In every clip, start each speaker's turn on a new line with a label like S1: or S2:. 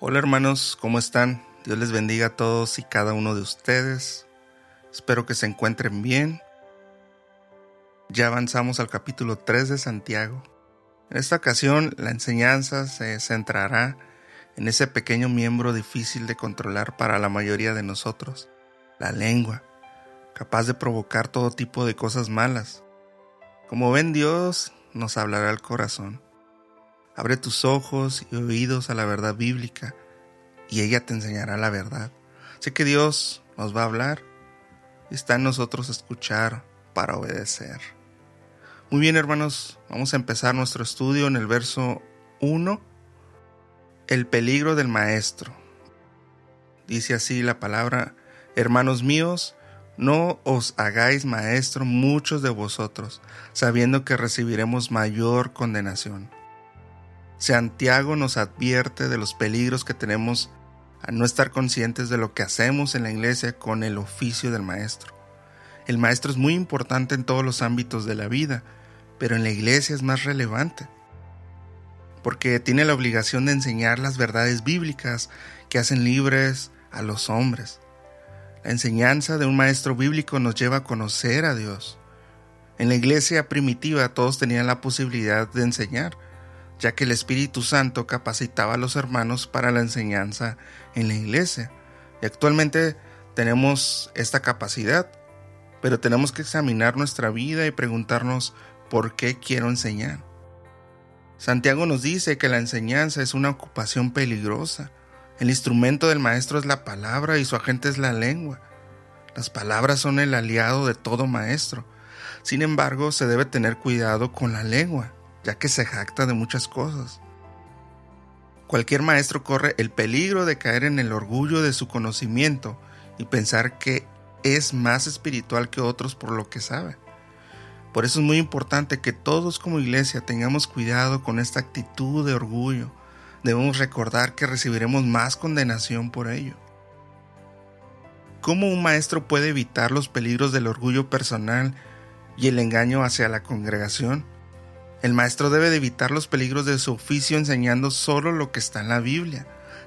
S1: Hola hermanos, ¿cómo están? Dios les bendiga a todos y cada uno de ustedes. Espero que se encuentren bien. Ya avanzamos al capítulo 3 de Santiago. En esta ocasión la enseñanza se centrará en ese pequeño miembro difícil de controlar para la mayoría de nosotros, la lengua, capaz de provocar todo tipo de cosas malas. Como ven, Dios nos hablará al corazón. Abre tus ojos y oídos a la verdad bíblica y ella te enseñará la verdad. Sé que Dios nos va a hablar y está en nosotros escuchar para obedecer. Muy bien hermanos, vamos a empezar nuestro estudio en el verso 1, el peligro del maestro. Dice así la palabra, hermanos míos, no os hagáis maestro muchos de vosotros, sabiendo que recibiremos mayor condenación. Santiago nos advierte de los peligros que tenemos a no estar conscientes de lo que hacemos en la iglesia con el oficio del maestro. El maestro es muy importante en todos los ámbitos de la vida, pero en la iglesia es más relevante, porque tiene la obligación de enseñar las verdades bíblicas que hacen libres a los hombres. La enseñanza de un maestro bíblico nos lleva a conocer a Dios. En la iglesia primitiva todos tenían la posibilidad de enseñar, ya que el Espíritu Santo capacitaba a los hermanos para la enseñanza en la iglesia. Y actualmente tenemos esta capacidad, pero tenemos que examinar nuestra vida y preguntarnos por qué quiero enseñar. Santiago nos dice que la enseñanza es una ocupación peligrosa. El instrumento del maestro es la palabra y su agente es la lengua. Las palabras son el aliado de todo maestro. Sin embargo, se debe tener cuidado con la lengua, ya que se jacta de muchas cosas. Cualquier maestro corre el peligro de caer en el orgullo de su conocimiento y pensar que es más espiritual que otros por lo que sabe. Por eso es muy importante que todos como iglesia tengamos cuidado con esta actitud de orgullo. Debemos recordar que recibiremos más condenación por ello. ¿Cómo un maestro puede evitar los peligros del orgullo personal y el engaño hacia la congregación? El maestro debe de evitar los peligros de su oficio enseñando solo lo que está en la Biblia,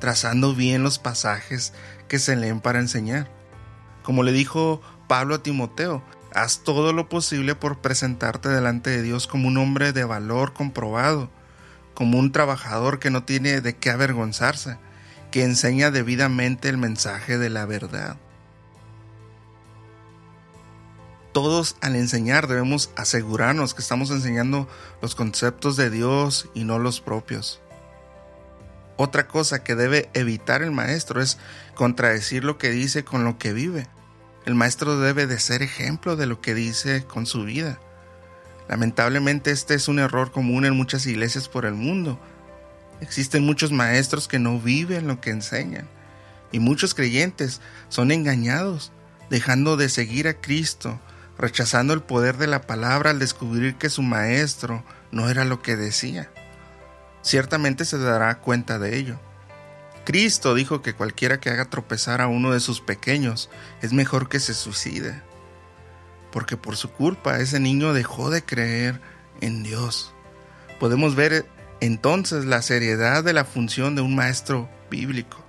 S1: trazando bien los pasajes que se leen para enseñar. Como le dijo Pablo a Timoteo, haz todo lo posible por presentarte delante de Dios como un hombre de valor comprobado, como un trabajador que no tiene de qué avergonzarse, que enseña debidamente el mensaje de la verdad. Todos al enseñar debemos asegurarnos que estamos enseñando los conceptos de Dios y no los propios. Otra cosa que debe evitar el maestro es contradecir lo que dice con lo que vive. El maestro debe de ser ejemplo de lo que dice con su vida. Lamentablemente este es un error común en muchas iglesias por el mundo. Existen muchos maestros que no viven lo que enseñan y muchos creyentes son engañados, dejando de seguir a Cristo rechazando el poder de la palabra al descubrir que su maestro no era lo que decía. Ciertamente se dará cuenta de ello. Cristo dijo que cualquiera que haga tropezar a uno de sus pequeños es mejor que se suicide, porque por su culpa ese niño dejó de creer en Dios. Podemos ver entonces la seriedad de la función de un maestro bíblico.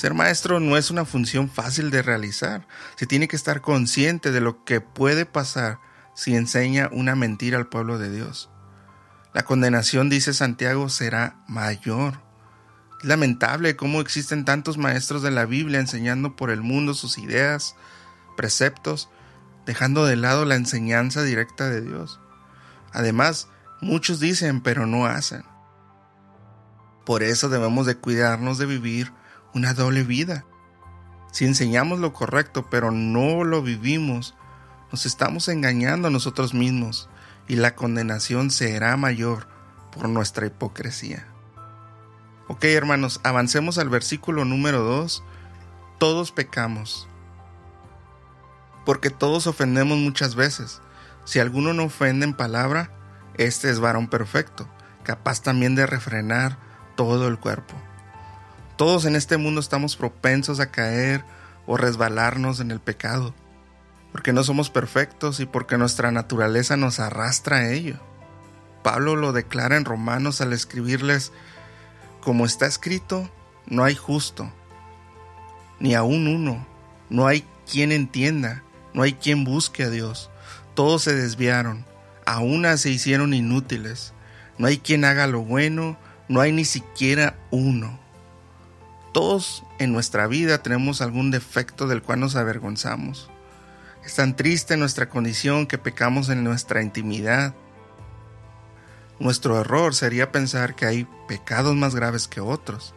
S1: Ser maestro no es una función fácil de realizar. Se tiene que estar consciente de lo que puede pasar si enseña una mentira al pueblo de Dios. La condenación, dice Santiago, será mayor. Es lamentable cómo existen tantos maestros de la Biblia enseñando por el mundo sus ideas, preceptos, dejando de lado la enseñanza directa de Dios. Además, muchos dicen pero no hacen. Por eso debemos de cuidarnos de vivir una doble vida. Si enseñamos lo correcto pero no lo vivimos, nos estamos engañando a nosotros mismos y la condenación será mayor por nuestra hipocresía. Ok hermanos, avancemos al versículo número 2. Todos pecamos. Porque todos ofendemos muchas veces. Si alguno no ofende en palabra, este es varón perfecto, capaz también de refrenar todo el cuerpo. Todos en este mundo estamos propensos a caer o resbalarnos en el pecado, porque no somos perfectos y porque nuestra naturaleza nos arrastra a ello. Pablo lo declara en Romanos al escribirles, como está escrito, no hay justo, ni aún uno, no hay quien entienda, no hay quien busque a Dios. Todos se desviaron, a una se hicieron inútiles. No hay quien haga lo bueno, no hay ni siquiera uno. Todos en nuestra vida tenemos algún defecto del cual nos avergonzamos. Es tan triste nuestra condición que pecamos en nuestra intimidad. Nuestro error sería pensar que hay pecados más graves que otros,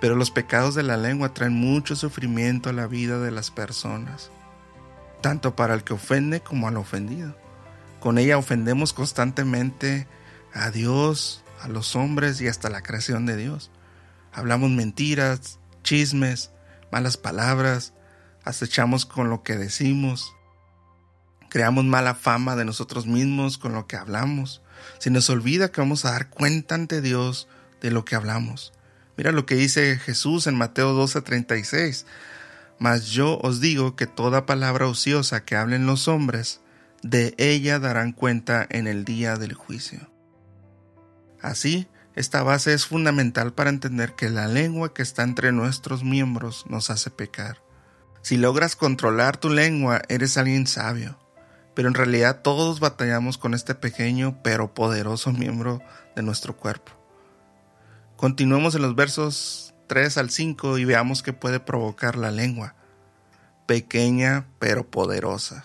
S1: pero los pecados de la lengua traen mucho sufrimiento a la vida de las personas tanto para el que ofende como al ofendido. Con ella ofendemos constantemente a Dios, a los hombres y hasta la creación de Dios. Hablamos mentiras, chismes, malas palabras, acechamos con lo que decimos, creamos mala fama de nosotros mismos con lo que hablamos. Se nos olvida que vamos a dar cuenta ante Dios de lo que hablamos. Mira lo que dice Jesús en Mateo 12:36. Mas yo os digo que toda palabra ociosa que hablen los hombres, de ella darán cuenta en el día del juicio. Así, esta base es fundamental para entender que la lengua que está entre nuestros miembros nos hace pecar. Si logras controlar tu lengua, eres alguien sabio, pero en realidad todos batallamos con este pequeño pero poderoso miembro de nuestro cuerpo. Continuemos en los versos 3 al 5 y veamos qué puede provocar la lengua, pequeña pero poderosa.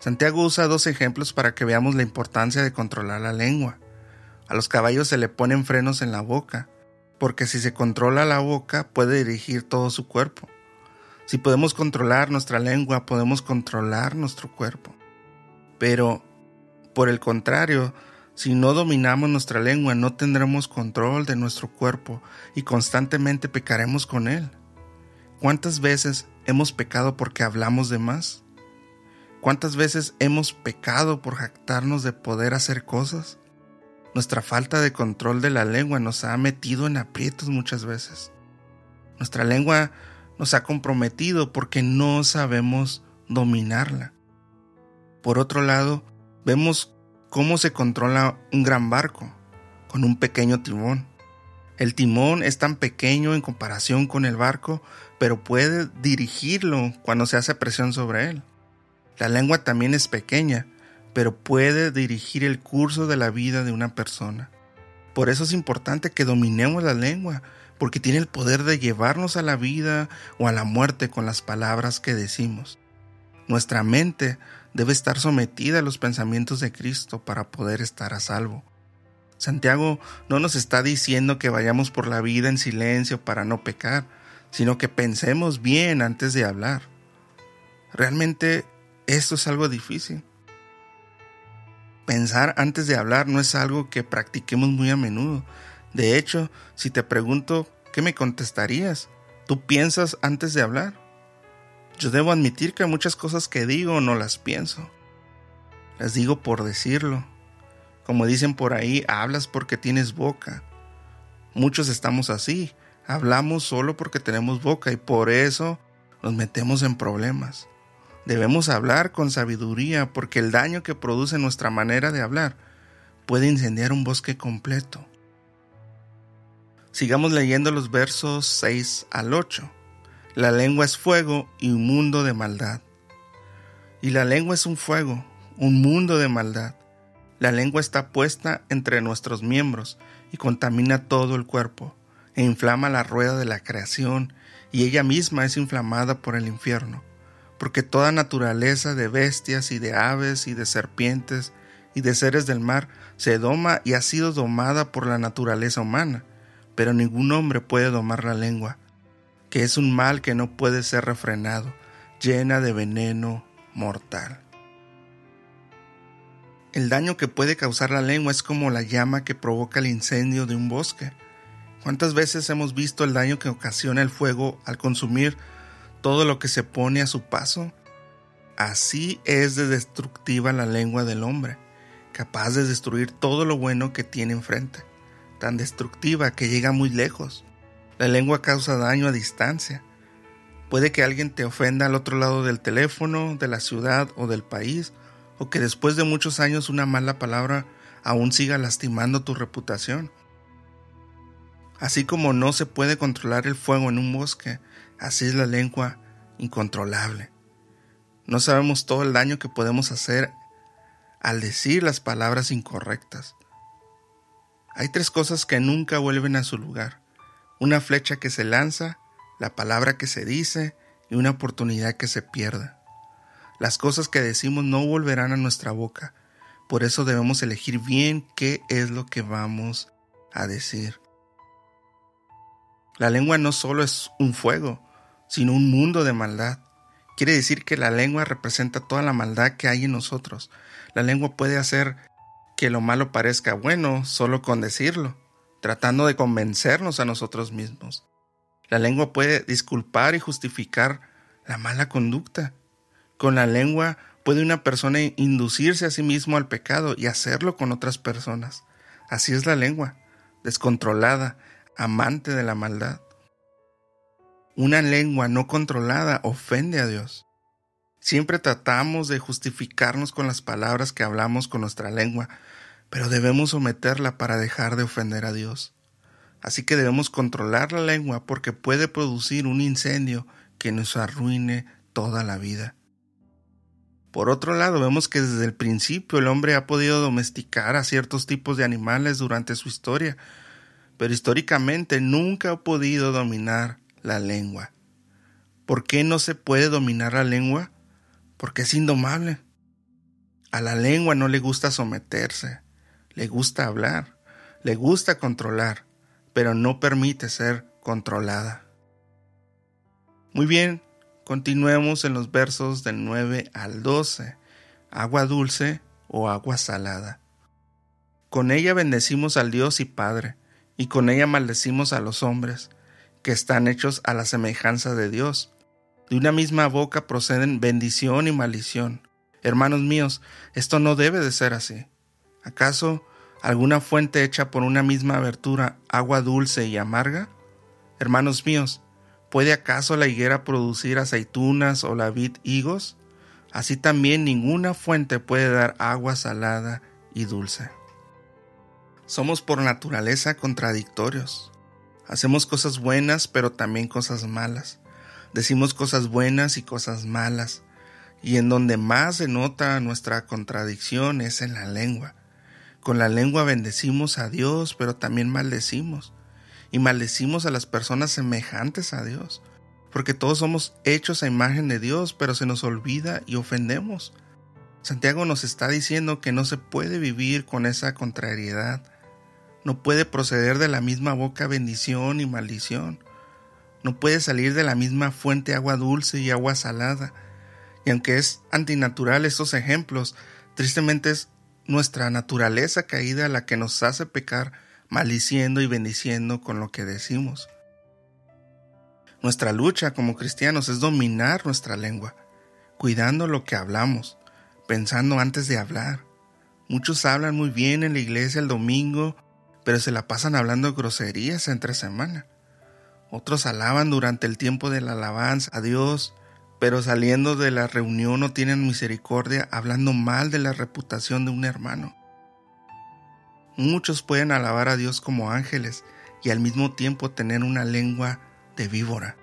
S1: Santiago usa dos ejemplos para que veamos la importancia de controlar la lengua. A los caballos se le ponen frenos en la boca, porque si se controla la boca puede dirigir todo su cuerpo. Si podemos controlar nuestra lengua, podemos controlar nuestro cuerpo. Pero, por el contrario, si no dominamos nuestra lengua, no tendremos control de nuestro cuerpo y constantemente pecaremos con él. ¿Cuántas veces hemos pecado porque hablamos de más? ¿Cuántas veces hemos pecado por jactarnos de poder hacer cosas? Nuestra falta de control de la lengua nos ha metido en aprietos muchas veces. Nuestra lengua nos ha comprometido porque no sabemos dominarla. Por otro lado, vemos cómo se controla un gran barco con un pequeño timón. El timón es tan pequeño en comparación con el barco, pero puede dirigirlo cuando se hace presión sobre él. La lengua también es pequeña, pero puede dirigir el curso de la vida de una persona. Por eso es importante que dominemos la lengua, porque tiene el poder de llevarnos a la vida o a la muerte con las palabras que decimos. Nuestra mente debe estar sometida a los pensamientos de Cristo para poder estar a salvo. Santiago no nos está diciendo que vayamos por la vida en silencio para no pecar, sino que pensemos bien antes de hablar. Realmente esto es algo difícil. Pensar antes de hablar no es algo que practiquemos muy a menudo. De hecho, si te pregunto, ¿qué me contestarías? ¿Tú piensas antes de hablar? Yo debo admitir que muchas cosas que digo no las pienso. Las digo por decirlo. Como dicen por ahí, hablas porque tienes boca. Muchos estamos así. Hablamos solo porque tenemos boca y por eso nos metemos en problemas. Debemos hablar con sabiduría porque el daño que produce nuestra manera de hablar puede incendiar un bosque completo. Sigamos leyendo los versos 6 al 8. La lengua es fuego y un mundo de maldad. Y la lengua es un fuego, un mundo de maldad. La lengua está puesta entre nuestros miembros y contamina todo el cuerpo, e inflama la rueda de la creación, y ella misma es inflamada por el infierno, porque toda naturaleza de bestias y de aves y de serpientes y de seres del mar se doma y ha sido domada por la naturaleza humana, pero ningún hombre puede domar la lengua, que es un mal que no puede ser refrenado, llena de veneno mortal. El daño que puede causar la lengua es como la llama que provoca el incendio de un bosque. ¿Cuántas veces hemos visto el daño que ocasiona el fuego al consumir todo lo que se pone a su paso? Así es de destructiva la lengua del hombre, capaz de destruir todo lo bueno que tiene enfrente, tan destructiva que llega muy lejos. La lengua causa daño a distancia. Puede que alguien te ofenda al otro lado del teléfono, de la ciudad o del país, o que después de muchos años una mala palabra aún siga lastimando tu reputación. Así como no se puede controlar el fuego en un bosque, así es la lengua incontrolable. No sabemos todo el daño que podemos hacer al decir las palabras incorrectas. Hay tres cosas que nunca vuelven a su lugar. Una flecha que se lanza, la palabra que se dice y una oportunidad que se pierda. Las cosas que decimos no volverán a nuestra boca. Por eso debemos elegir bien qué es lo que vamos a decir. La lengua no solo es un fuego, sino un mundo de maldad. Quiere decir que la lengua representa toda la maldad que hay en nosotros. La lengua puede hacer que lo malo parezca bueno solo con decirlo, tratando de convencernos a nosotros mismos. La lengua puede disculpar y justificar la mala conducta. Con la lengua puede una persona inducirse a sí mismo al pecado y hacerlo con otras personas. Así es la lengua, descontrolada, amante de la maldad. Una lengua no controlada ofende a Dios. Siempre tratamos de justificarnos con las palabras que hablamos con nuestra lengua, pero debemos someterla para dejar de ofender a Dios. Así que debemos controlar la lengua porque puede producir un incendio que nos arruine toda la vida. Por otro lado, vemos que desde el principio el hombre ha podido domesticar a ciertos tipos de animales durante su historia, pero históricamente nunca ha podido dominar la lengua. ¿Por qué no se puede dominar la lengua? Porque es indomable. A la lengua no le gusta someterse, le gusta hablar, le gusta controlar, pero no permite ser controlada. Muy bien, continuemos en los versos del 9 al 12. Agua dulce o agua salada. Con ella bendecimos al Dios y Padre, y con ella maldecimos a los hombres, que están hechos a la semejanza de Dios. De una misma boca proceden bendición y maldición. Hermanos míos, esto no debe de ser así. ¿Acaso alguna fuente hecha por una misma abertura, agua dulce y amarga? Hermanos míos, ¿puede acaso la higuera producir aceitunas o la vid higos? Así también ninguna fuente puede dar agua salada y dulce. Somos por naturaleza contradictorios. Hacemos cosas buenas pero también cosas malas. Decimos cosas buenas y cosas malas. Y en donde más se nota nuestra contradicción es en la lengua. Con la lengua bendecimos a Dios pero también maldecimos. Y maldecimos a las personas semejantes a Dios. Porque todos somos hechos a imagen de Dios pero se nos olvida y ofendemos. Santiago nos está diciendo que no se puede vivir con esa contrariedad no puede proceder de la misma boca bendición y maldición. No puede salir de la misma fuente agua dulce y agua salada. Y aunque es antinatural estos ejemplos, tristemente es nuestra naturaleza caída la que nos hace pecar maldiciendo y bendiciendo con lo que decimos. Nuestra lucha como cristianos es dominar nuestra lengua, cuidando lo que hablamos, pensando antes de hablar. Muchos hablan muy bien en la iglesia el domingo pero se la pasan hablando groserías entre semana. Otros alaban durante el tiempo de la alabanza a Dios, pero saliendo de la reunión no tienen misericordia hablando mal de la reputación de un hermano. Muchos pueden alabar a Dios como ángeles y al mismo tiempo tener una lengua de víbora.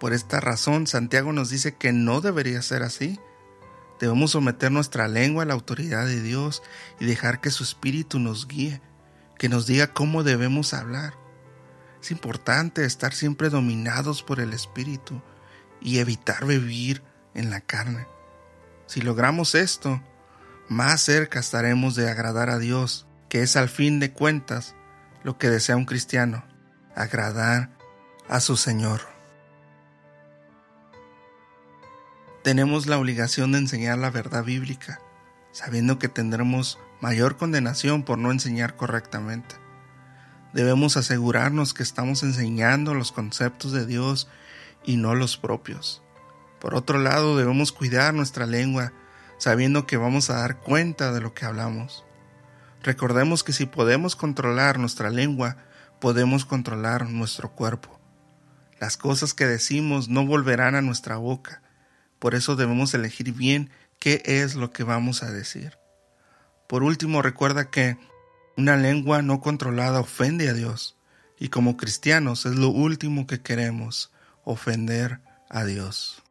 S1: Por esta razón, Santiago nos dice que no debería ser así. Debemos someter nuestra lengua a la autoridad de Dios y dejar que su espíritu nos guíe que nos diga cómo debemos hablar. Es importante estar siempre dominados por el Espíritu y evitar vivir en la carne. Si logramos esto, más cerca estaremos de agradar a Dios, que es al fin de cuentas lo que desea un cristiano, agradar a su Señor. Tenemos la obligación de enseñar la verdad bíblica sabiendo que tendremos mayor condenación por no enseñar correctamente. Debemos asegurarnos que estamos enseñando los conceptos de Dios y no los propios. Por otro lado, debemos cuidar nuestra lengua, sabiendo que vamos a dar cuenta de lo que hablamos. Recordemos que si podemos controlar nuestra lengua, podemos controlar nuestro cuerpo. Las cosas que decimos no volverán a nuestra boca, por eso debemos elegir bien qué es lo que vamos a decir. Por último, recuerda que una lengua no controlada ofende a Dios, y como cristianos es lo último que queremos, ofender a Dios.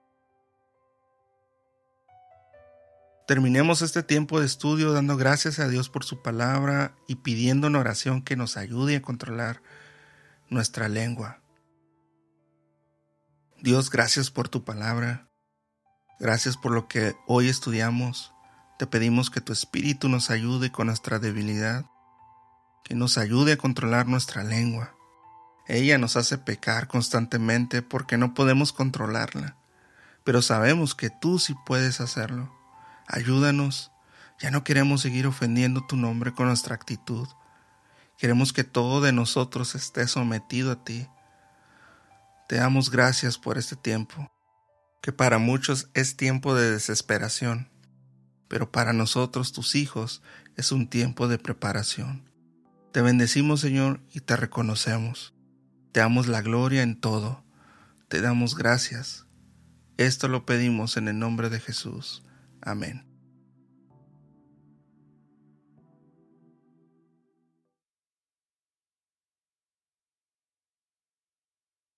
S1: Terminemos este tiempo de estudio dando gracias a Dios por su palabra y pidiendo en oración que nos ayude a controlar nuestra lengua. Dios, gracias por tu palabra. Gracias por lo que hoy estudiamos. Te pedimos que tu Espíritu nos ayude con nuestra debilidad, que nos ayude a controlar nuestra lengua. Ella nos hace pecar constantemente porque no podemos controlarla, pero sabemos que tú sí puedes hacerlo. Ayúdanos. Ya no queremos seguir ofendiendo tu nombre con nuestra actitud. Queremos que todo de nosotros esté sometido a ti. Te damos gracias por este tiempo, que para muchos es tiempo de desesperación, pero para nosotros, tus hijos, es un tiempo de preparación. Te bendecimos, Señor, y te reconocemos. Te damos la gloria en todo. Te damos gracias. Esto lo pedimos en el nombre de Jesús. Amén.